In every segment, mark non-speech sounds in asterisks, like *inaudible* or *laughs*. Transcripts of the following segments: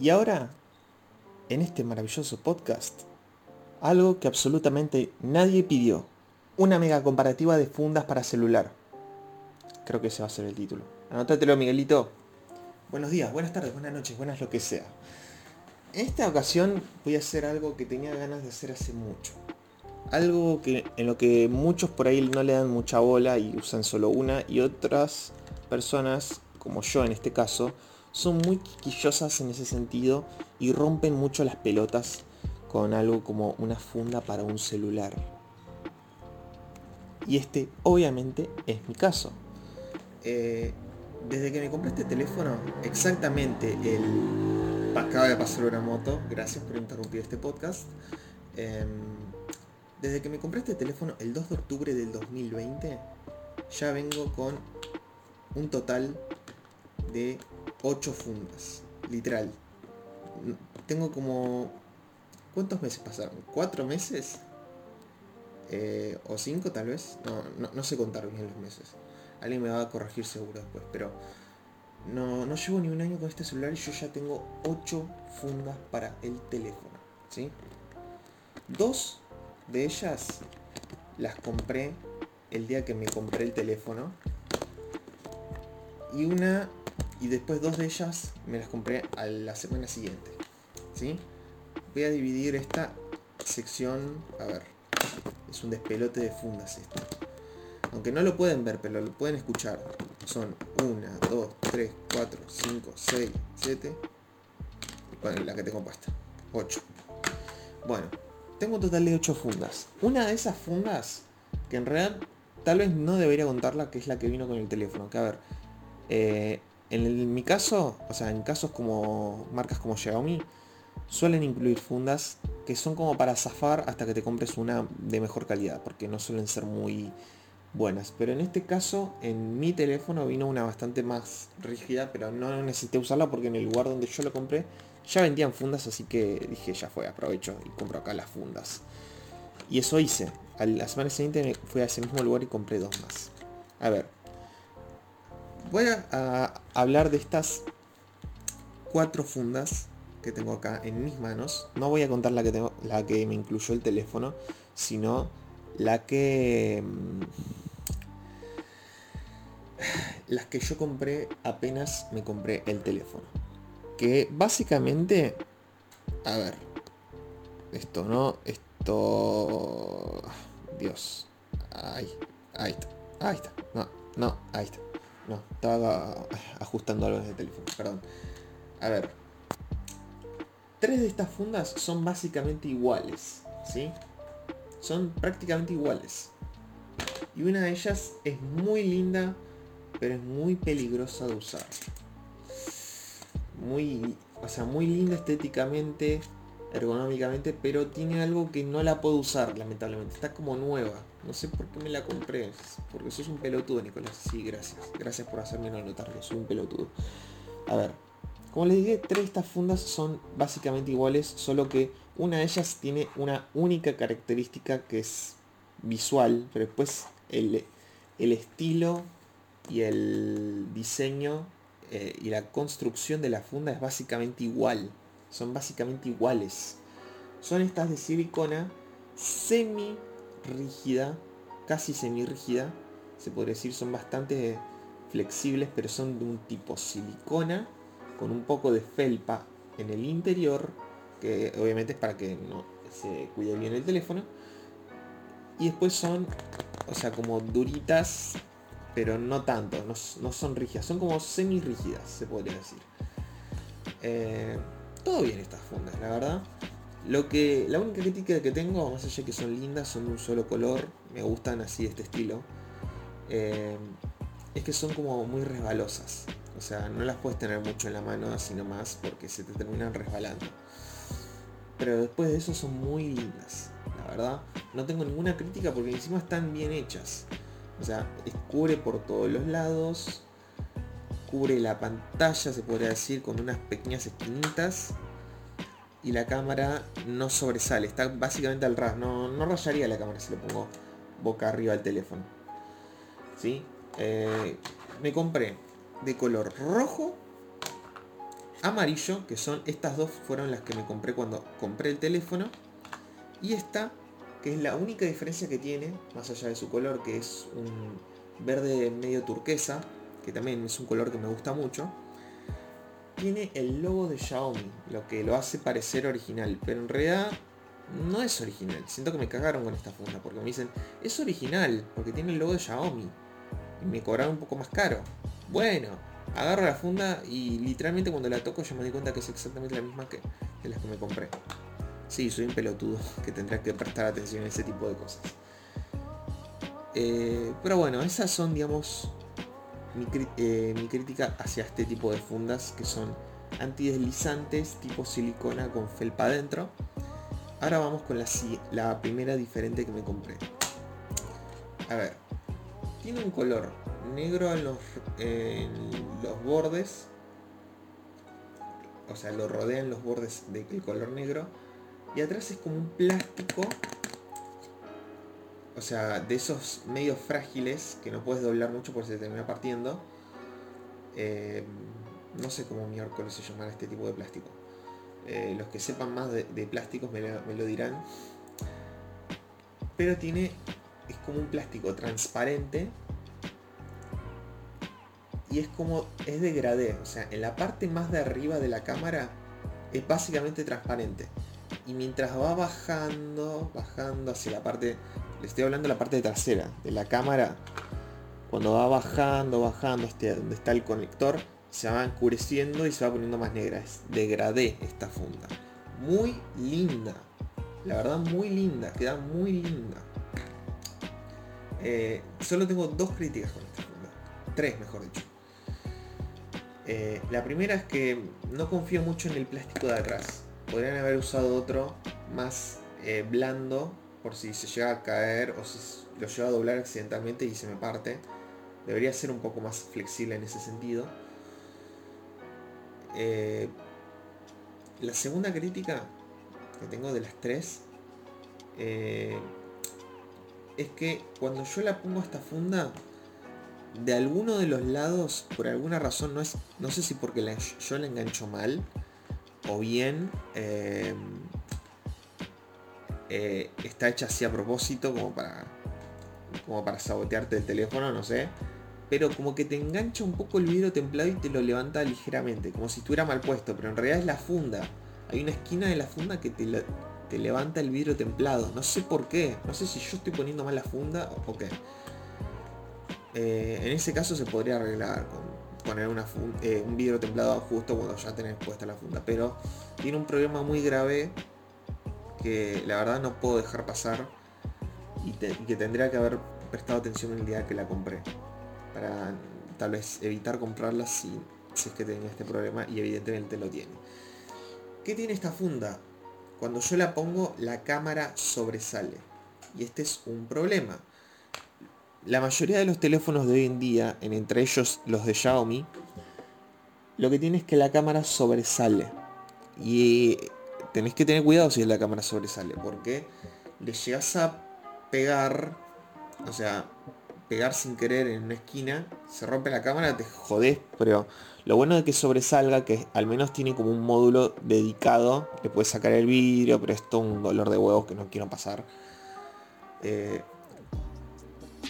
Y ahora, en este maravilloso podcast, algo que absolutamente nadie pidió. Una mega comparativa de fundas para celular. Creo que ese va a ser el título. Anótatelo, Miguelito. Buenos días, buenas tardes, buenas noches, buenas lo que sea. En esta ocasión voy a hacer algo que tenía ganas de hacer hace mucho. Algo que, en lo que muchos por ahí no le dan mucha bola y usan solo una y otras personas, como yo en este caso, son muy quisquillosas en ese sentido y rompen mucho las pelotas con algo como una funda para un celular. Y este obviamente es mi caso. Eh, desde que me compré este teléfono, exactamente el... Acaba de pasar una moto, gracias por interrumpir este podcast. Em, desde que me compré este teléfono el 2 de octubre del 2020, ya vengo con un total de 8 fundas. Literal. Tengo como... ¿Cuántos meses pasaron? ¿Cuatro meses? Eh, ¿O cinco tal vez? No, no, sé contar bien los meses. Alguien me va a corregir seguro después, pero... No, no llevo ni un año con este celular y yo ya tengo 8 fundas para el teléfono. ¿sí? Dos de ellas las compré el día que me compré el teléfono. Y una y después dos de ellas me las compré a la semana siguiente. ¿sí? Voy a dividir esta sección, a ver, es un despelote de fundas esto. Aunque no lo pueden ver, pero lo pueden escuchar. Son 1, 2, 3, 4, 5, 6, 7. Bueno, la que tengo puesta. 8. Bueno, tengo un total de 8 fundas. Una de esas fundas, que en realidad tal vez no debería contarla, que es la que vino con el teléfono. Que a ver, eh, en mi caso, o sea, en casos como marcas como Xiaomi, suelen incluir fundas que son como para zafar hasta que te compres una de mejor calidad, porque no suelen ser muy buenas. Pero en este caso, en mi teléfono vino una bastante más rígida, pero no necesité usarla porque en el lugar donde yo lo compré ya vendían fundas, así que dije, ya fue, aprovecho y compro acá las fundas. Y eso hice. A la semana siguiente fui a ese mismo lugar y compré dos más. A ver, Voy a, hablar de estas cuatro fundas que tengo acá en mis manos. No voy a contar la que, la que me incluyó el teléfono, sino la que... Mm, las que yo compré apenas me compré el teléfono. Que básicamente... A ver. Esto, ¿no? Esto... Dios. Ahí. Ahí está. Ahí está. No, no, ahí está. No, estaba ajustando algo en el teléfono, perdón. A ver. Tres de estas fundas son básicamente iguales, ¿sí? Son prácticamente iguales. Y una de ellas es muy linda, pero es muy peligrosa de usar. Muy, o sea, muy linda estéticamente, ergonómicamente, pero tiene algo que no la puedo usar, lamentablemente. Está como nueva. No sé por qué me la compré. Porque sos un pelotudo, Nicolás. Sí, gracias. Gracias por hacerme no notarlo. Soy un pelotudo. A ver. Como les dije, tres de estas fundas son básicamente iguales, solo que una de ellas tiene una única característica que es visual, pero después el, el estilo y el diseño eh, y la construcción de la funda es básicamente igual son básicamente iguales. Son estas de silicona semi rígida, casi semi rígida, se podría decir, son bastante flexibles, pero son de un tipo silicona con un poco de felpa en el interior, que obviamente es para que no se cuide bien el teléfono. Y después son, o sea, como duritas, pero no tanto, no, son rígidas, son como semi rígidas, se podría decir. Eh, todo bien estas fundas, la verdad. Lo que, la única crítica que tengo, más allá de que son lindas, son de un solo color, me gustan así de este estilo, eh, es que son como muy resbalosas. O sea, no las puedes tener mucho en la mano, sino más porque se te terminan resbalando. Pero después de eso son muy lindas, la verdad. No tengo ninguna crítica porque encima están bien hechas. O sea, cubre por todos los lados, cubre la pantalla, se podría decir, con unas pequeñas esquinitas. Y la cámara no sobresale, está básicamente al ras. No, no rayaría la cámara si le pongo boca arriba al teléfono. ¿Sí? Eh, me compré de color rojo amarillo, que son estas dos fueron las que me compré cuando compré el teléfono. Y esta, que es la única diferencia que tiene, más allá de su color, que es un verde medio turquesa, que también es un color que me gusta mucho. Tiene el logo de Xiaomi, lo que lo hace parecer original, pero en realidad no es original. Siento que me cagaron con esta funda, porque me dicen, es original, porque tiene el logo de Xiaomi. Y me cobraron un poco más caro. Bueno, agarro la funda y literalmente cuando la toco yo me di cuenta que es exactamente la misma que de las que me compré. Sí, soy un pelotudo *laughs* que tendrá que prestar atención a ese tipo de cosas. Eh, pero bueno, esas son, digamos, mi, eh, mi, crítica hacia este tipo de fundas que son antideslizantes tipo silicona con felpa adentro. Ahora vamos con la, la primera diferente que me compré. A ver, tiene un color negro en los, los bordes. O sea, lo rodean los bordes del color negro. Y atrás es como un plástico. O sea, de esos medios frágiles que no puedes doblar mucho porque se termina partiendo. Eh, no sé cómo miércoles se llama este tipo de plástico. Eh, los que sepan más de, plásticos me lo, me lo dirán. Pero tiene es como un plástico transparente y es como es degradé, o sea, en la parte más de arriba de la cámara es básicamente transparente. Y mientras va bajando, bajando hacia la parte, le estoy hablando la parte trasera de la cámara, cuando va bajando, bajando hasta donde está el conector, se va encureciendo y se va poniendo más negra. Es degradé esta funda. Muy linda. La verdad muy linda, queda muy linda. Eh, solo tengo dos críticas con esta funda. Tres, mejor dicho. Eh, la primera es que no confío mucho en el plástico de atrás. Podrían haber usado otro más eh, blando por si se llega a caer o si lo lleva a doblar accidentalmente y se me parte. Debería ser un poco más flexible en ese sentido. la segunda crítica que tengo de las tres es que cuando yo la pongo a esta funda, de alguno de los lados, por alguna razón, no es. No sé si porque yo la engancho mal. O bien. Eh, eh, está hecha así a propósito. Como para. Como para sabotearte el teléfono, no sé. Pero como que te engancha un poco el vidrio templado y te lo levanta ligeramente. Como si estuviera mal puesto. Pero en realidad es la funda. Hay una esquina de la funda que te, te levanta el vidrio templado. No sé por qué. No sé si yo estoy poniendo mal la funda o qué. Eh, en ese caso se podría arreglar con poner una eh, un vidrio templado justo cuando ya tenés puesta la funda. Pero tiene un problema muy grave que la verdad no puedo dejar pasar y, que tendría que haber prestado atención el día que la compré. Para tal vez evitar comprarla si, si es que tenía este problema y evidentemente lo tiene. ¿Qué tiene esta funda? Cuando yo la pongo, la cámara sobresale. Y este es un problema. La mayoría de los teléfonos de hoy en día, en entre ellos los de Xiaomi, lo que tiene es que la cámara sobresale. Y tenés que tener cuidado si la cámara sobresale, porque le llegas a pegar, o sea, pegar sin querer en una esquina, se rompe la cámara, te jodés, pero lo bueno de que sobresalga, que al menos tiene como un módulo dedicado, le puedes sacar el vidrio, pero esto es un dolor de huevos que no quiero pasar. Eh,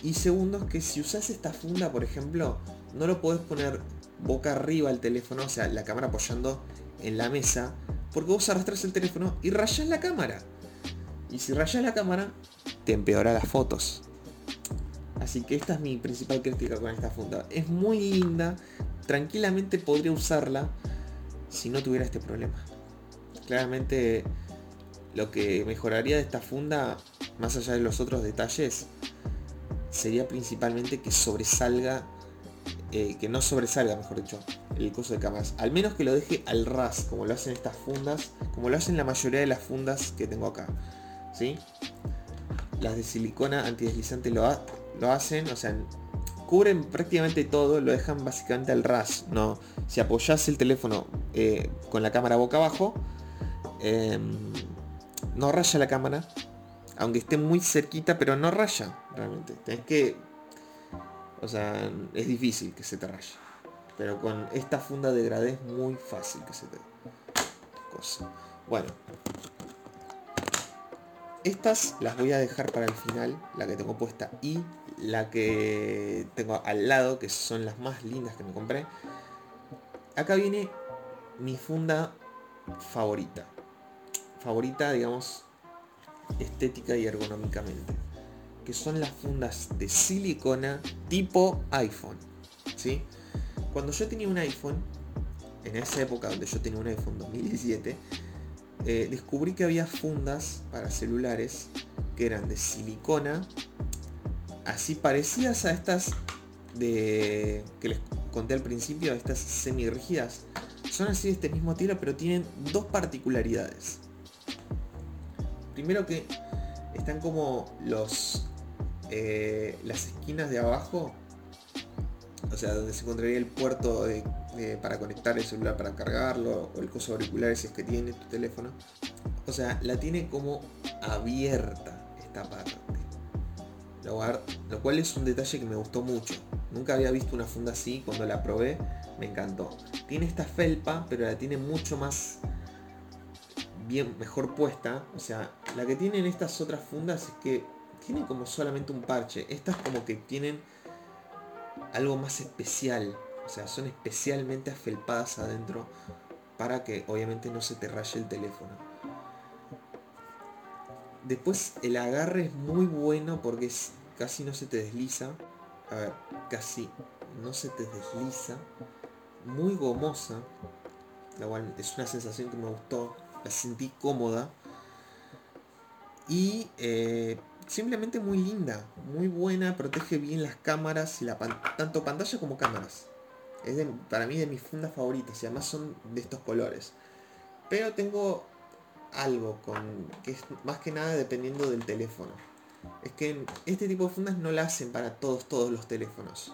y segundo es que si usas esta funda, por ejemplo, no lo podés poner boca arriba al teléfono, o sea, la cámara apoyando en la mesa, porque vos arrastras el teléfono y rayas la cámara. Y si rayas la cámara, te empeora las fotos. Así que esta es mi principal crítica con esta funda. Es muy linda, tranquilamente podría usarla si no tuviera este problema. Claramente lo que mejoraría de esta funda, más allá de los otros detalles, sería principalmente que sobresalga, eh, que no sobresalga, mejor dicho, el coso de cámaras. Al menos que lo deje al ras, como lo hacen estas fundas, como lo hacen la mayoría de las fundas que tengo acá. ¿Sí? Las de silicona antideslizante lo, lo hacen, o sea, cubren prácticamente todo, lo dejan básicamente al ras. No, si apoyas el teléfono eh, con la cámara boca abajo, em, no raya la cámara, aunque esté muy cerquita, pero no raya realmente. Tenés que, o sea, es difícil que se te raye. Pero con esta funda degradé es muy fácil que se te cosa. Bueno. Estas las voy a dejar para el final, la que tengo puesta y la que tengo al lado, que son las más lindas que me compré. Acá viene mi funda favorita. Favorita, digamos, estética y ergonómicamente. Que son las fundas de silicona tipo iPhone. ¿sí? Cuando yo tenía un iPhone, en esa época donde yo tenía un iPhone 2017, eh, descubrí que había fundas para celulares que eran de silicona, así parecidas a estas de que les conté al principio, estas semi rígidas. Son así de este mismo estilo, pero tienen dos particularidades. Primero que están como los eh, las esquinas de abajo, o sea, donde se encontraría el puerto para conectar el celular para cargarlo, o el coso auricular si es que tiene tu teléfono. O sea, la tiene como abierta esta parte. Lo cual es un detalle que me gustó mucho. Nunca había visto una funda así, cuando la probé me encantó. Tiene esta felpa, pero la tiene mucho más bien, mejor puesta. O sea, la que tienen estas otras fundas es que tienen como solamente un parche. Estas como que tienen algo más especial. O sea, son especialmente afelpadas adentro para que obviamente no se te raye el teléfono. Después el agarre es muy bueno porque casi no se te desliza. A ver, casi no se te desliza. Muy gomosa. La cual es una sensación que me gustó. La sentí cómoda. Y eh, simplemente muy linda, muy buena, protege bien las cámaras, la tanto pantalla como cámaras. Es para mí de mis fundas favoritas y además son de estos colores. Pero tengo algo con que es más que nada dependiendo del teléfono. Es que este tipo de fundas no la hacen para todos todos los teléfonos.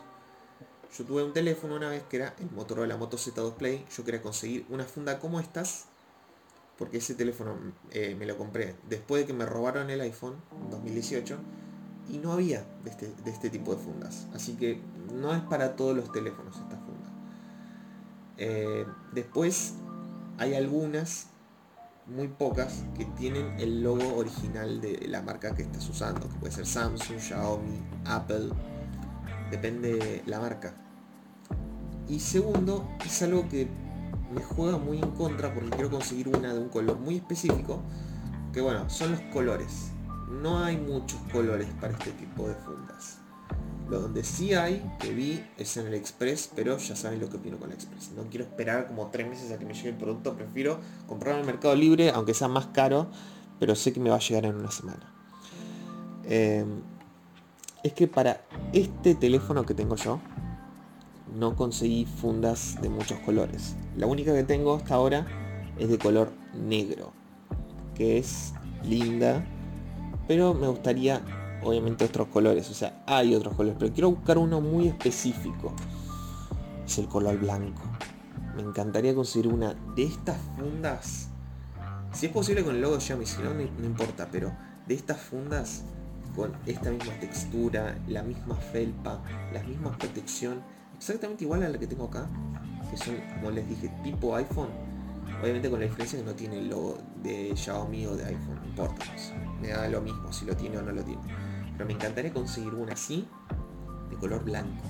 Yo tuve un teléfono una vez que era el Motorola Moto Z2 Play. Yo quería conseguir una funda como estas porque ese teléfono eh, me lo compré después de que me robaron el iPhone 2018 y no había de este, de este, tipo de fundas. Así que no es para todos los teléfonos esta funda. Eh, después hay algunas, muy pocas, que tienen el logo original de la marca que estás usando, que puede ser Samsung, Xiaomi, Apple, depende la marca. Y segundo, es algo que me juega muy en contra porque quiero conseguir una de un color muy específico. Que bueno, son los colores. No hay muchos colores para este tipo de fundas. Lo donde sí hay, que vi, es en el Express, pero ya saben lo que opino con el Express. No quiero esperar como tres meses a que me llegue el producto, prefiero comprarlo en el Mercado Libre, aunque sea más caro, pero sé que me va a llegar en una semana. Em, es que para este teléfono que tengo yo, no conseguí fundas de muchos colores. La única que tengo hasta ahora es de color negro, que es linda, pero me gustaría obviamente otros colores, o sea, hay otros colores, pero quiero buscar uno muy específico. Es el color blanco. Me encantaría conseguir una de estas fundas. Si es posible con el logo Xiaomi, si no, no importa, pero de estas fundas con esta misma textura, la misma felpa, la misma protección exactamente igual a la que tengo acá, que son, como les dije, tipo iPhone. Obviamente con la diferencia que no tiene el logo de Xiaomi o de iPhone, no importa. Me da lo mismo si lo tiene o no lo tiene. Pero me encantaría conseguir una así, de color blanco.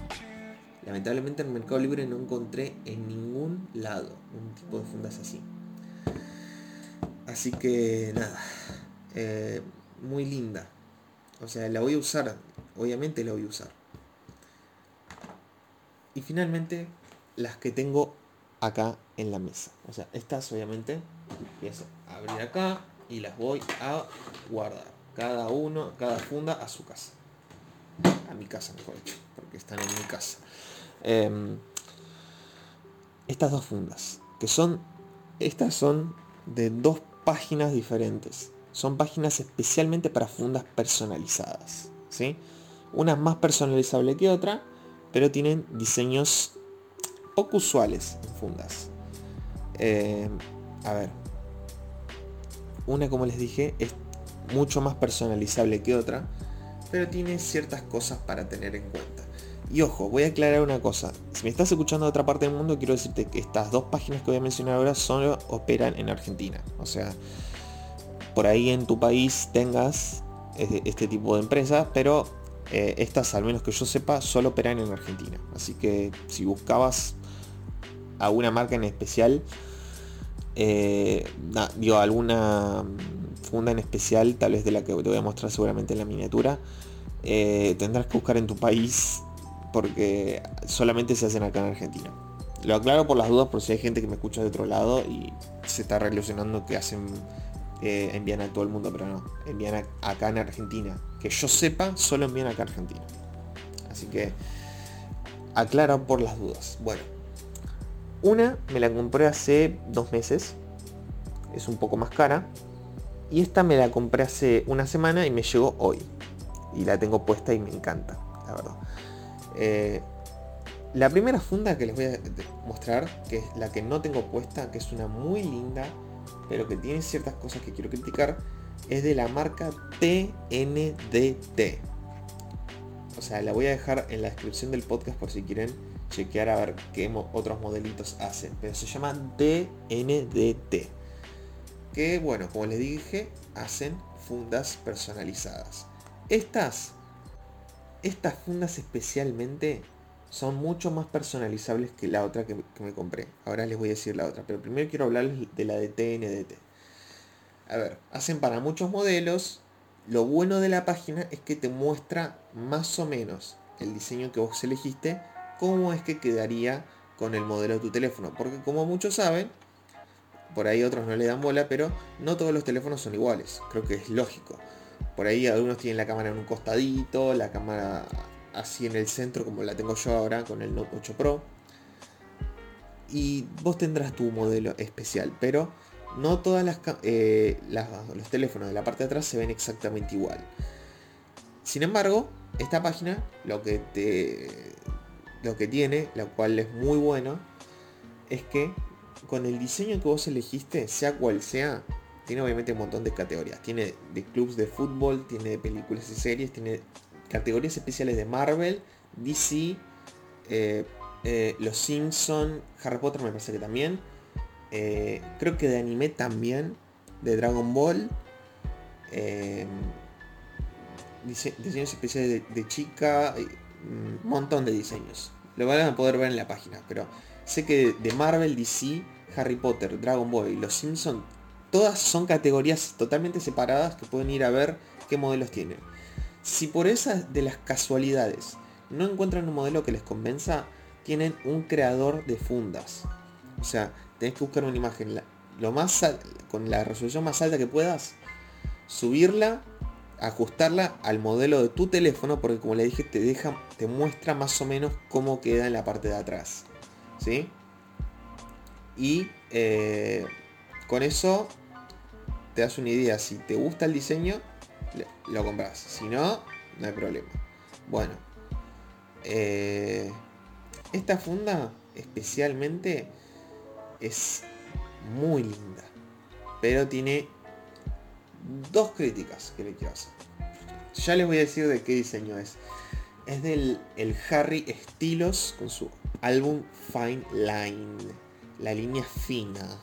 Lamentablemente en el Mercado Libre no encontré en ningún lado un tipo de fundas así. Así que nada, eh, muy linda. O sea, la voy a usar, obviamente la voy a usar. Y finalmente, las que tengo acá en la mesa. O sea, estas obviamente empiezo a abrir acá y las voy a guardar. Cada uno, cada funda a su casa. A mi casa, mejor dicho, porque están en mi casa. Em, estas dos fundas, que son, estas son de dos páginas diferentes. Son páginas especialmente para fundas personalizadas. ¿sí? Una es más personalizable que otra pero tienen diseños poco usuales fundas. Eh, a ver, una como les dije es mucho más personalizable que otra, pero tiene ciertas cosas para tener en cuenta. Y ojo, voy a aclarar una cosa. Si me estás escuchando de otra parte del mundo, quiero decirte que estas dos páginas que voy a mencionar ahora solo operan en Argentina. O sea, por ahí en tu país tengas este tipo de empresas, pero eh, estas, al menos que yo sepa, solo operan en Argentina. Así que si buscabas alguna marca en especial, eh, digo, alguna funda en especial, tal vez de la que te voy a mostrar seguramente en la miniatura, eh, tendrás que buscar en tu país porque solamente se hacen acá en Argentina. Lo aclaro por las dudas por si hay gente que me escucha de otro lado y se está relacionando que hacen eh, envían a todo el mundo, pero no, envían acá en Argentina. Que yo sepa, solo envían acá en Argentina. Así que aclaro por las dudas. Bueno, una me la compré hace dos meses. Es un poco más cara. Y esta me la compré hace una semana y me llegó hoy. Y la tengo puesta y me encanta, la verdad. Eh, la primera funda que les voy a mostrar, que es la que no tengo puesta, que es una muy linda, pero que tiene ciertas cosas que quiero criticar, es de la marca TNDT. O sea, la voy a dejar en la descripción del podcast por si quieren chequear a ver qué otros modelitos hacen. Pero se llama TNDT. Que bueno, como les dije, hacen fundas personalizadas. Estas, estas fundas especialmente son mucho más personalizables que la otra que, me compré. Ahora les voy a decir la otra, pero primero quiero hablarles de la de TNDT. A ver, hacen para muchos modelos. Lo bueno de la página es que te muestra más o menos el diseño que vos elegiste, cómo es que quedaría con el modelo de tu teléfono. Porque como muchos saben, por ahí otros no le dan bola, pero no todos los teléfonos son iguales. Creo que es lógico. Por ahí algunos tienen la cámara en un costadito, la cámara así en el centro como la tengo yo ahora con el Note 8 Pro. Y vos tendrás tu modelo especial, pero no todas eh, las, los teléfonos de la parte de atrás se ven exactamente igual. Sin embargo, esta página lo que te lo que tiene, la cual es muy bueno, es que con el diseño que vos elegiste, sea cual sea, tiene obviamente un montón de categorías. Tiene de clubs de fútbol, tiene películas y series, tiene categorías especiales de Marvel, DC, eh, eh, Los Simpson, Harry Potter me parece que también. Eh, creo que de anime también, de Dragon Ball. diseños especiales de, chica, un montón de diseños. Lo van a poder ver en la página, pero sé que de Marvel, DC, Harry Potter, Dragon Ball y Los Simpson, todas son categorías totalmente separadas que pueden ir a ver qué modelos tienen. Si por esas de las casualidades no encuentran un modelo que les convenza, tienen un creador de fundas. O sea, tenés que buscar una imagen lo más con la resolución más alta que puedas, subirla, ajustarla al modelo de tu teléfono, porque como le dije, te deja, te muestra más o menos cómo queda en la parte de atrás. ¿Sí? Y eh, con eso te das una idea. Si te gusta el diseño, lo compras. Si no, no hay problema. Bueno. Eh, esta funda especialmente es muy linda. Pero tiene dos críticas que le quiero hacer. Ya les voy a decir de qué diseño es. Es del el Harry Stylos con su álbum Fine Line. La línea fina.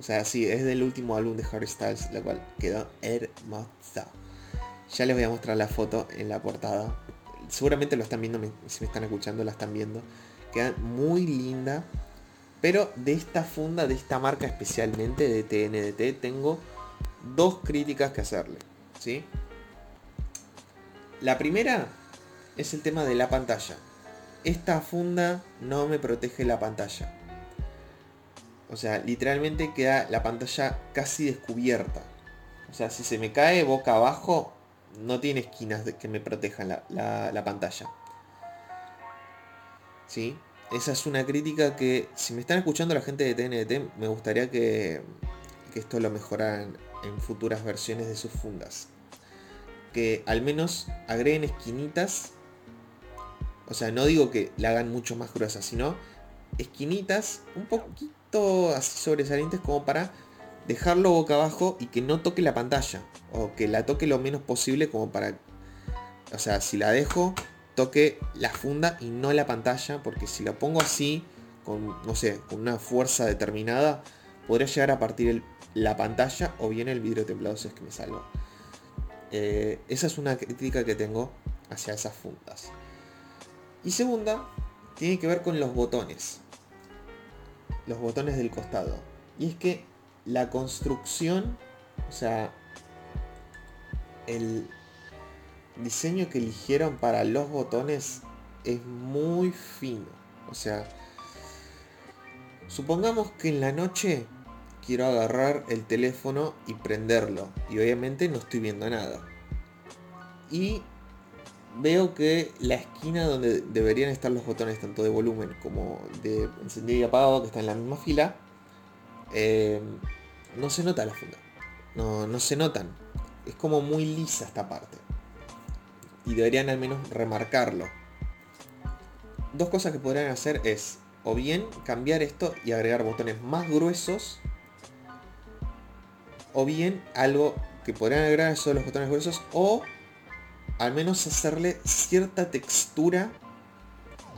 O sea, sí, es del último álbum de Harry Styles, la cual quedó hermosa. Ya les voy a mostrar la foto en la portada. Seguramente lo están viendo, si me están escuchando, la están viendo. Queda muy linda. Pero de esta funda, de esta marca especialmente, de TNDT, tengo dos críticas que hacerle. ¿sí? La primera es el tema de la pantalla. Esta funda no me protege la pantalla. O sea, literalmente queda la pantalla casi descubierta. O sea, si se me cae boca abajo, no tiene esquinas que me protejan la, pantalla. ¿Sí? Esa es una crítica que, si me están escuchando la gente de TNT, me gustaría que, que esto lo mejoraran en futuras versiones de sus fundas. Que al menos agreguen esquinitas. O sea, no digo que la hagan mucho más gruesa, sino esquinitas un poquito así sobresalientes como para dejarlo boca abajo y que no toque la pantalla. O que la toque lo menos posible como para... O sea, si la dejo, toque la funda y no la pantalla, porque si la pongo así, con, no sé, con una fuerza determinada, podría llegar a partir la pantalla o bien el vidrio templado si es que me salva. Eh, esa es una crítica que tengo hacia esas fundas. Y segunda, tiene que ver con los botones. Los botones del costado. Y es que la construcción, o sea, el diseño que eligieron para los botones es muy fino. O sea, supongamos que en la noche quiero agarrar el teléfono y prenderlo. Y obviamente no estoy viendo nada. Y veo que la esquina donde deberían estar los botones tanto de volumen como de encendido y apagado, que está en la misma fila, eh, no se nota la funda. No, no se notan. Es como muy lisa esta parte. Y deberían al menos remarcarlo. Dos cosas que podrían hacer es o bien cambiar esto y agregar botones más gruesos o bien algo que podrían agregar de los botones gruesos o al menos hacerle cierta textura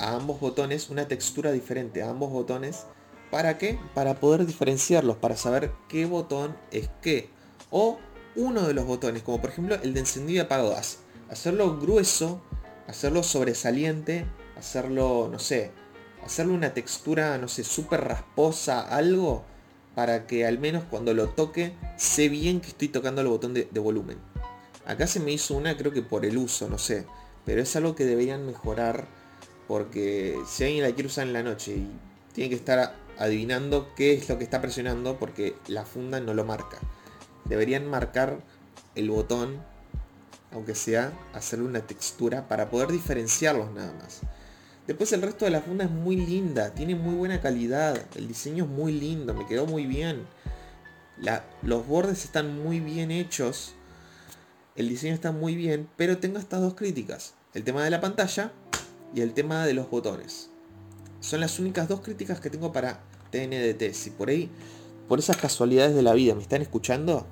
a ambos botones, una textura diferente a ambos botones. ¿Para qué? Para poder diferenciarlos, para saber qué botón es qué. O uno de los botones, como por ejemplo el de encendido y apagado. Hacerlo grueso, hacerlo sobresaliente, hacerlo, no sé, hacerle una textura, no sé, súper rasposa, algo, para que al menos cuando lo toque, sé bien que estoy tocando el botón de volumen. Acá se me hizo una creo que por el uso, no sé. Pero es algo que deberían mejorar porque si alguien la quiere usar en la noche y tiene que estar adivinando qué es lo que está presionando porque la funda no lo marca. Deberían marcar el botón, aunque sea hacerle una textura para poder diferenciarlos nada más. Después el resto de la funda es muy linda, tiene muy buena calidad, el diseño es muy lindo, me quedó muy bien. los bordes están muy bien hechos el diseño está muy bien, pero tengo estas dos críticas. El tema de la pantalla y el tema de los botones. Son las únicas dos críticas que tengo para TNDT. Si por ahí, por esas casualidades de la vida, me están escuchando,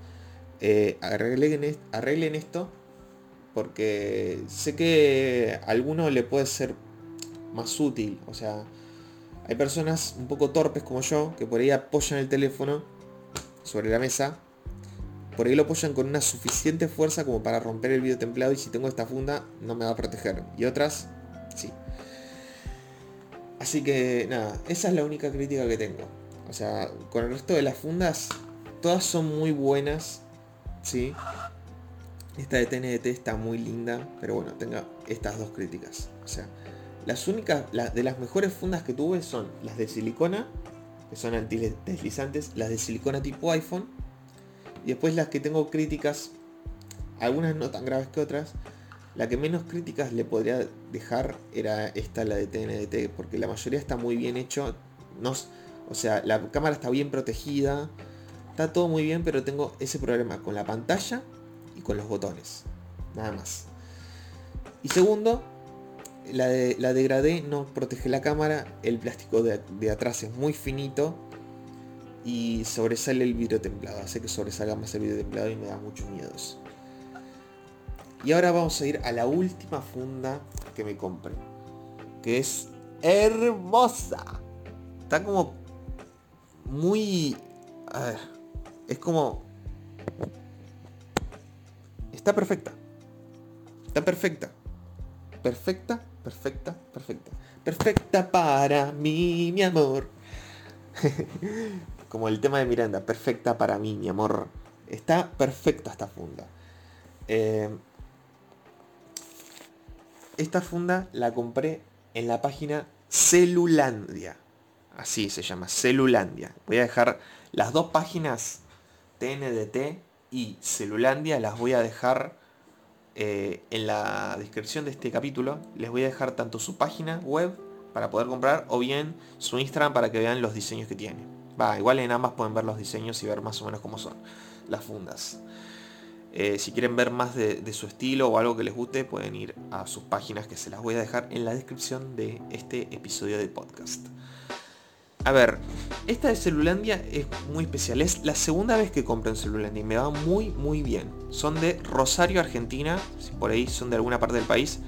eh, arreglen, arreglen esto. Porque sé que a alguno le puede ser más útil. O sea, hay personas un poco torpes como yo que por ahí apoyan el teléfono sobre la mesa por ahí lo apoyan con una suficiente fuerza como para romper el vidrio templado y si tengo esta funda no me va a proteger. Y otras, sí. Así que nada, esa es la única crítica que tengo. O sea, con el resto de las fundas, todas son muy buenas. ¿sí? Esta de TNT está muy linda, pero bueno, tengo estas dos críticas. O sea, las únicas, de las mejores fundas que tuve son las de silicona, que son antideslizantes, las de silicona tipo iPhone y después las que tengo críticas, algunas no tan graves que otras, la que menos críticas le podría dejar era esta, la de TNDT, porque la mayoría está muy bien hecho. No, o sea, la cámara está bien protegida, está todo muy bien, pero tengo ese problema con la pantalla y con los botones. Nada más. Y segundo, la, de, la degradé no protege la cámara, el plástico de, de atrás es muy finito y sobresale el vidrio templado. Hace que sobresalga más el vidrio templado y me da mucho miedo Y ahora vamos a ir a la última funda que me compré. Que es hermosa. Está como muy... A ver, es como... Está perfecta. Está perfecta. Perfecta, perfecta, perfecta. Perfecta para mí, mi amor. *laughs* como el tema de Miranda, perfecta para mí, mi amor. Está perfecta esta funda. Eh, esta funda la compré en la página Celulandia. Así se llama, Celulandia. Voy a dejar las dos páginas, TNDT y Celulandia, las voy a dejar eh, en la descripción de este capítulo. Les voy a dejar tanto su página web para poder comprar o bien su Instagram para que vean los diseños que tiene igual en ambas pueden ver los diseños y ver más o menos cómo son las fundas. Eh, si quieren ver más de, su estilo o algo que les guste, pueden ir a sus páginas que se las voy a dejar en la descripción de este episodio de podcast. A ver, esta de Celulandia es muy especial. Es la segunda vez que compro en Celulandia y me va muy muy bien. Son de Rosario, Argentina. Si por ahí son de alguna parte del país.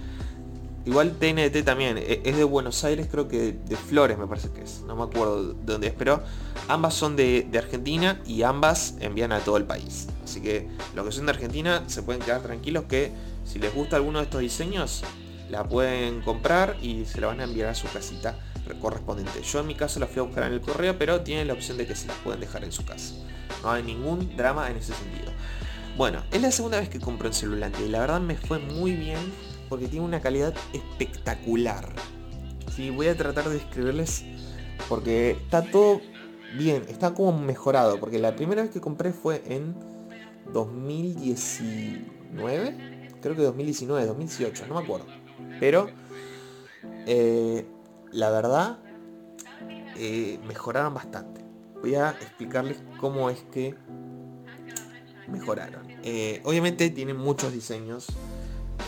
Igual TNT también, e, es de Buenos Aires, creo que de Flores me parece que es, no me acuerdo de dónde es, pero ambas son de, Argentina y ambas envían a todo el país. Así que los que son de Argentina se pueden quedar tranquilos que si les gusta alguno de estos diseños, la pueden comprar y se la van a enviar a su casita correspondiente. Yo en mi caso la fui a buscar en el correo, pero tienen la opción de que se las pueden dejar en su casa. No hay ningún drama en ese sentido. Bueno, es la segunda vez que compro en celular y la verdad me fue muy bien porque tiene una calidad espectacular. Sí, voy a tratar de describirles porque está todo bien, está como mejorado, porque la primera vez que compré fue en 2019, creo que 2019, 2018, no me acuerdo. Pero eh, la verdad eh, mejoraron bastante. Voy a explicarles cómo es que mejoraron. Eh, obviamente tienen muchos diseños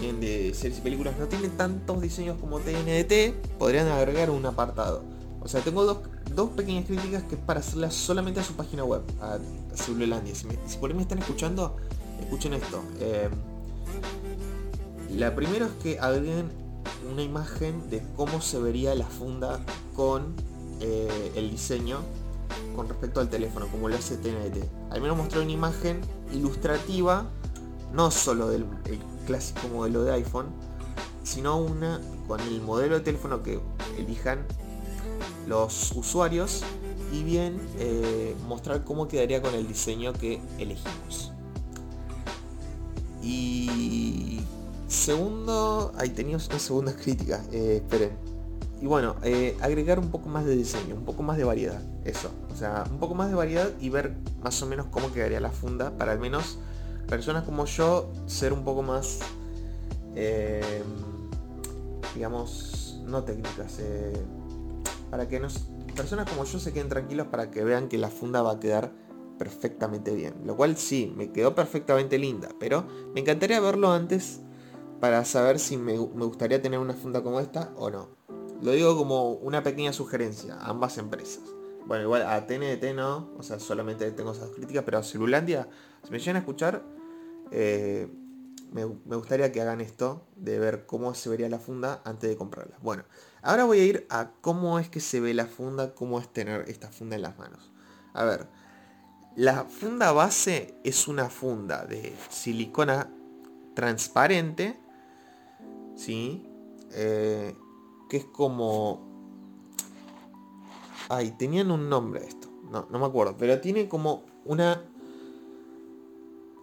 de series y películas no tienen tantos diseños como TNT, podrían agregar un apartado. O sea, tengo dos, pequeñas críticas que es para hacerlas solamente a su página web, a, Celulandia. Si, por ahí me están escuchando, escuchen esto. Eh, la primera es que agreguen una imagen de cómo se vería la funda con eh, el diseño con respecto al teléfono, como lo hace TNT. Al menos mostrar una imagen ilustrativa, no solo del clásico modelo de iPhone, sino una con el modelo de teléfono que elijan los usuarios y bien eh, mostrar cómo quedaría con el diseño que elegimos. Y segundo, ahí teníamos una segunda crítica, eh, esperen. Y bueno, eh, agregar un poco más de diseño, un poco más de variedad, eso. O sea, un poco más de variedad y ver más o menos cómo quedaría la funda para al menos personas como yo ser un poco más, eh, digamos, no técnicas, eh, para que nos, personas como yo se queden tranquilos para que vean que la funda va a quedar perfectamente bien. Lo cual sí, me quedó perfectamente linda, pero me encantaría verlo antes para saber si me, me gustaría tener una funda como esta o no. Lo digo como una pequeña sugerencia a ambas empresas. Bueno, igual a TNT no, o sea, solamente tengo esas críticas, pero a Celulandia, si me llegan a escuchar, eh, me, gustaría que hagan esto, de ver cómo se vería la funda antes de comprarla. Bueno, ahora voy a ir a cómo es que se ve la funda, cómo es tener esta funda en las manos. A ver, la funda base es una funda de silicona transparente, ¿sí? Eh, que es como... Ay, tenían un nombre esto. No, no me acuerdo. Pero tiene como una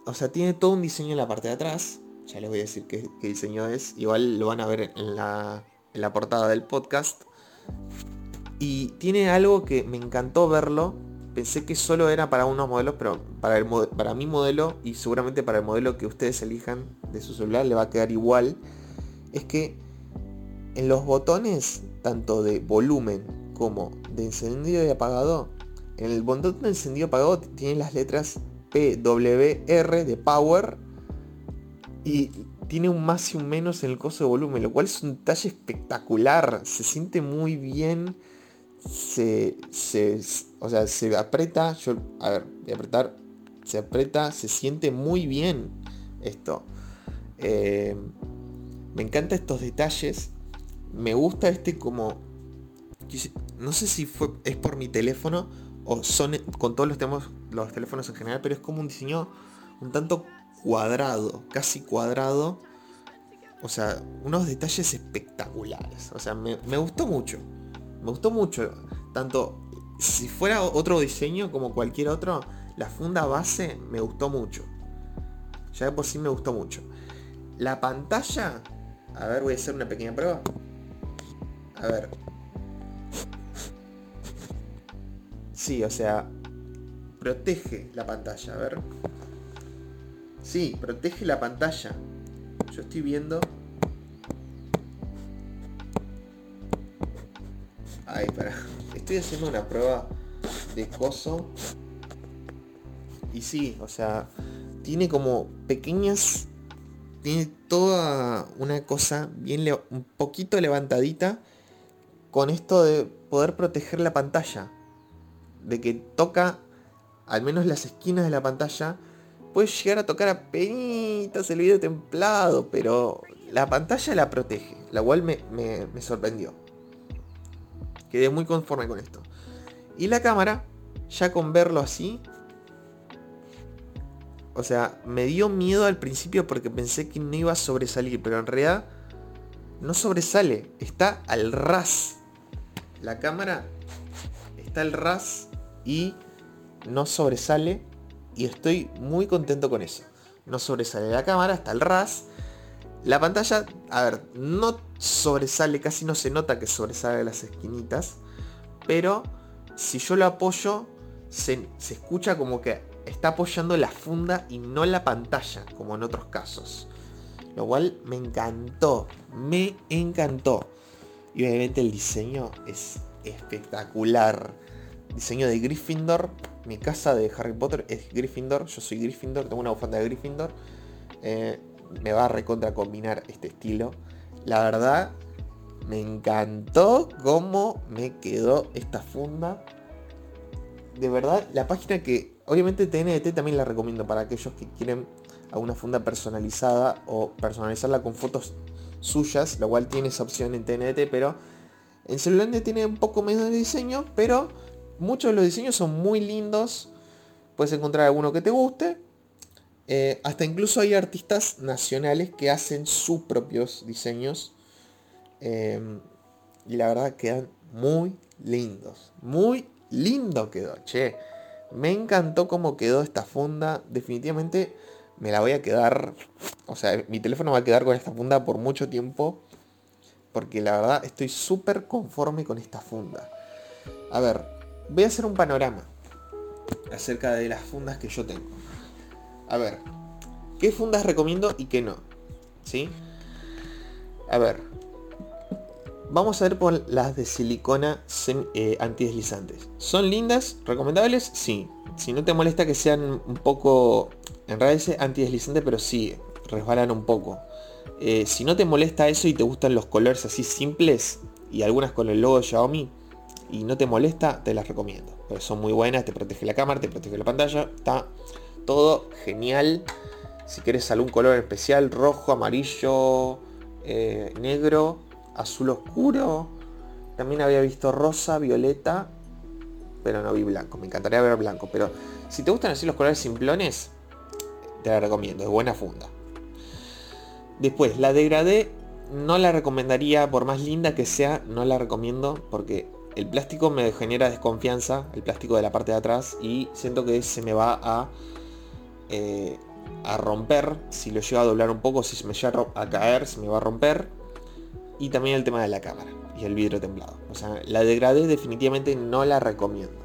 o sea, tiene todo un diseño en la parte de atrás. Ya les voy a decir qué, diseño es. Igual lo van a ver en la, en la portada del podcast. Y tiene algo que me encantó verlo. Pensé que solo era para unos modelos, pero para, el, para mi modelo y seguramente para el modelo que ustedes elijan de su celular le va a quedar igual. Es que en los botones, tanto de volumen como de encendido y apagado, en el botón de encendido y apagado tienen las letras PWR de Power y tiene un más y un menos en el coso de volumen, lo cual es un detalle espectacular, se siente muy bien, se, o sea, se aprieta, yo, a ver, voy a apretar, se aprieta, se siente muy bien esto. Eh, me encantan estos detalles, me gusta este como, no sé si fue, es por mi teléfono o son con todos los, teléfonos, los teléfonos en general, pero es como un diseño un tanto cuadrado, casi cuadrado. O sea, unos detalles espectaculares. O sea, me, gustó mucho. Me gustó mucho. Tanto si fuera otro diseño como cualquier otro, la funda base me gustó mucho. Ya de por sí me gustó mucho. La pantalla, a ver, voy a hacer una pequeña prueba. A ver, Sí, o sea, protege la pantalla, a ver. Sí, protege la pantalla. Yo estoy viendo. Ay, para. Estoy haciendo una prueba de coso. Y sí, o sea, tiene como pequeñas. Tiene toda una cosa bien un poquito levantadita con esto de poder proteger la pantalla de que toca al menos las esquinas de la pantalla, puede llegar a tocar a penitas el video templado, pero la pantalla la protege, la cual me, me sorprendió. Quedé muy conforme con esto. Y la cámara, ya con verlo así, o sea, me dio miedo al principio porque pensé que no iba a sobresalir, pero en realidad no sobresale, está al ras. La cámara está al ras y no sobresale y estoy muy contento con eso. No sobresale la cámara, está al ras. La pantalla, a ver, no sobresale, casi no se nota que sobresale las esquinitas, pero si yo lo apoyo, se, se escucha como que está apoyando la funda y no la pantalla, como en otros casos. Lo cual me encantó, me encantó. Y obviamente el diseño es espectacular. Diseño de Gryffindor. Mi casa de Harry Potter es Gryffindor. Yo soy Gryffindor, tengo una bufanda de Gryffindor. Eh, me va a recontra combinar este estilo. La verdad, me encantó cómo me quedó esta funda. De verdad, la página que Obviamente TNT también la recomiendo para aquellos que quieren alguna funda personalizada o personalizarla con fotos suyas, lo cual tiene esa opción en TNT, pero en celular tiene un poco menos de diseño, pero muchos de los diseños son muy lindos. Puedes encontrar alguno que te guste. Eh, hasta incluso hay artistas nacionales que hacen sus propios diseños. Eh, y la verdad quedan muy lindos. Muy lindo quedó, che. Me encantó cómo quedó esta funda. Definitivamente me la voy a quedar. O sea, mi teléfono va a quedar con esta funda por mucho tiempo. Porque la verdad estoy súper conforme con esta funda. A ver, voy a hacer un panorama acerca de las fundas que yo tengo. A ver, ¿qué fundas recomiendo y qué no? ¿Sí? A ver, Vamos a ver por las de silicona eh, antideslizantes. ¿Son lindas? ¿Recomendables? Sí. Si no te molesta que sean un poco... En realidad es antideslizante, pero sí, resbalan un poco. Eh, si no te molesta eso y te gustan los colores así simples, y algunas con el logo Xiaomi, y no te molesta, te las recomiendo. Porque son muy buenas, te protege la cámara, te protege la pantalla, está todo genial. Si quieres algún color especial, rojo, amarillo, eh, negro, azul oscuro. También había visto rosa, violeta, pero no vi blanco. Me encantaría ver blanco, pero si te gustan así los colores simplones, te la recomiendo, es buena funda. Después, la degradé no la recomendaría, por más linda que sea, no la recomiendo porque el plástico me genera desconfianza, el plástico de la parte de atrás, y siento que se me va a, eh, a romper. Si lo llevo a doblar un poco, si se me llega a caer, se me va a romper y también el tema de la cámara y el vidrio templado. O sea, la degradé definitivamente no la recomiendo.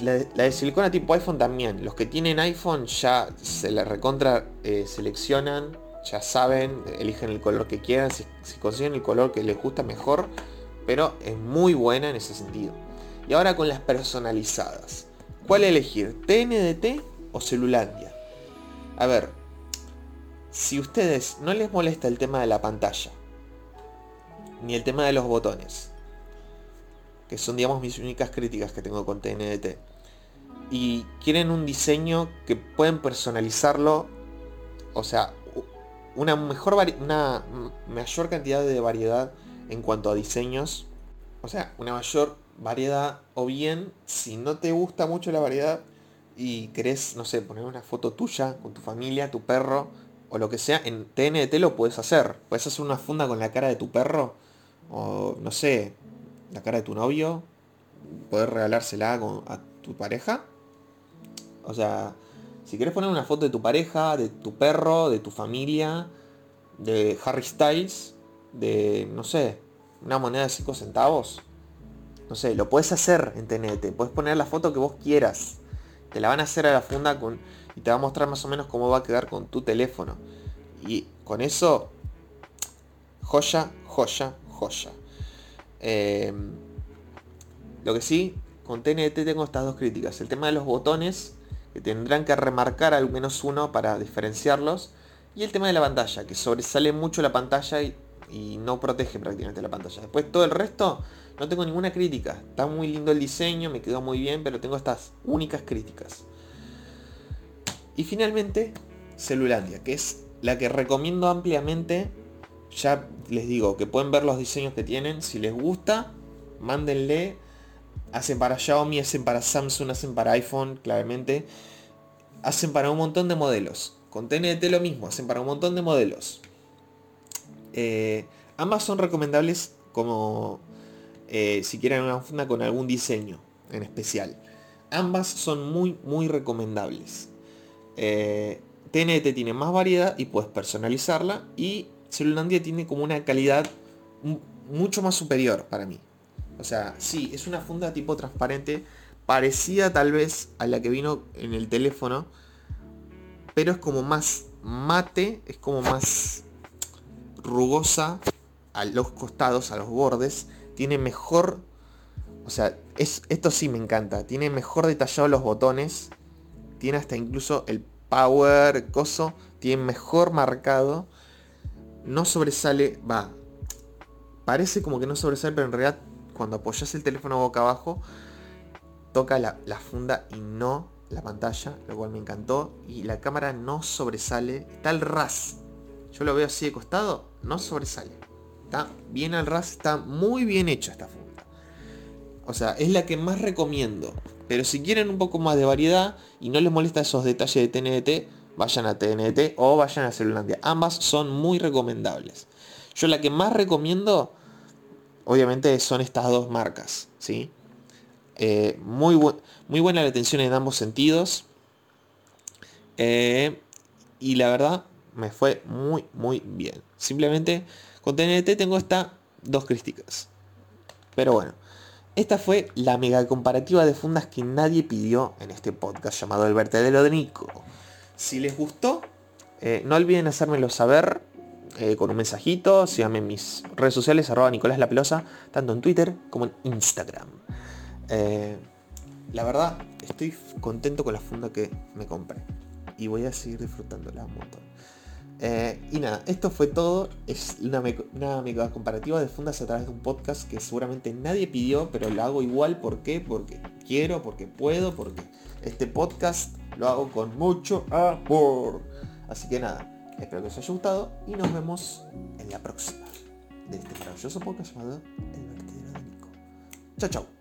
La, de silicona tipo iPhone también. Los que tienen iPhone ya se la recontra eh, seleccionan, ya saben, eligen el color que quieran, si, consiguen el color que les gusta mejor, pero es muy buena en ese sentido. Y ahora con las personalizadas. ¿Cuál elegir? ¿TNDT o Celulandia? A ver, si ustedes no les molesta el tema de la pantalla, ni el tema de los botones. Que son, digamos, mis únicas críticas que tengo con TNT. Y quieren un diseño que pueden personalizarlo. O sea, una mejor una mayor cantidad de variedad en cuanto a diseños. O sea, una mayor variedad. O bien, si no te gusta mucho la variedad y querés, no sé, poner una foto tuya con tu familia, tu perro o lo que sea, en TNT lo puedes hacer. Puedes hacer una funda con la cara de tu perro o no sé, la cara de tu novio, poder regalársela a tu pareja. O sea, si quieres poner una foto de tu pareja, de tu perro, de tu familia, de Harry Styles, de, no sé, una moneda de 5 centavos, no sé, lo puedes hacer en TNT, puedes poner la foto que vos quieras. Te la van a hacer a la funda con, y te va a mostrar más o menos cómo va a quedar con tu teléfono. Y con eso, joya, joya, joya. Em, lo que sí, con TNT tengo estas dos críticas. El tema de los botones, que tendrán que remarcar al menos uno para diferenciarlos. Y el tema de la pantalla, que sobresale mucho la pantalla y, no protege prácticamente la pantalla. Después todo el resto, no tengo ninguna crítica. Está muy lindo el diseño, me quedó muy bien, pero tengo estas únicas críticas. Y finalmente, Celulandia, que es la que recomiendo ampliamente, ya les digo que pueden ver los diseños que tienen, si les gusta, mándenle, hacen para Xiaomi, hacen para Samsung, hacen para iPhone, claramente, hacen para un montón de modelos. Con TNT lo mismo, hacen para un montón de modelos. Eh, ambas son recomendables como eh, si quieren una funda con algún diseño en especial. Ambas son muy, muy recomendables. Eh, TNT tiene más variedad y puedes personalizarla. Y Celulandia tiene como una calidad mucho más superior para mí. O sea, sí, es una funda tipo transparente, parecida tal vez a la que vino en el teléfono, pero es como más mate, es como más rugosa a los costados, a los bordes, tiene mejor, o sea, es, esto sí me encanta, tiene mejor detallado los botones, tiene hasta incluso el power, coso, tiene mejor marcado, no sobresale, va, parece como que no sobresale, pero en realidad cuando apoyas el teléfono boca abajo, toca la, funda y no la pantalla, lo cual me encantó. Y la cámara no sobresale, está al ras. Yo lo veo así de costado, no sobresale. Está bien al ras, está muy bien hecha esta funda. O sea, es la que más recomiendo. Pero si quieren un poco más de variedad y no les molesta esos detalles de TNT, vayan a TNT o vayan a Celulandia. Ambas son muy recomendables. Yo la que más recomiendo, obviamente, son estas dos marcas. ¿sí? Eh, muy, muy buena la atención en ambos sentidos. Eh, y la verdad, me fue muy, muy bien. Simplemente con TNT tengo estas dos críticas. Pero bueno, esta fue la mega comparativa de fundas que nadie pidió en este podcast llamado El vertedero de Nico. Si les gustó, eh, no olviden hacérmelo saber eh, con un mensajito. Síganme en mis redes sociales, arroba Nicolás La Pelosa, tanto en Twitter como en Instagram. Eh, la verdad, estoy contento con la funda que me compré. Y voy a seguir disfrutándola un montón. Eh, y nada, esto fue todo. Es una, mega comparativa de fundas a través de un podcast que seguramente nadie pidió, pero lo hago igual. ¿Por qué? Porque quiero, porque puedo, porque este podcast lo hago con mucho amor. Así que nada, espero que os haya gustado y nos vemos en la próxima de este maravilloso podcast llamado El Vertedero de Nico. Chao, chao.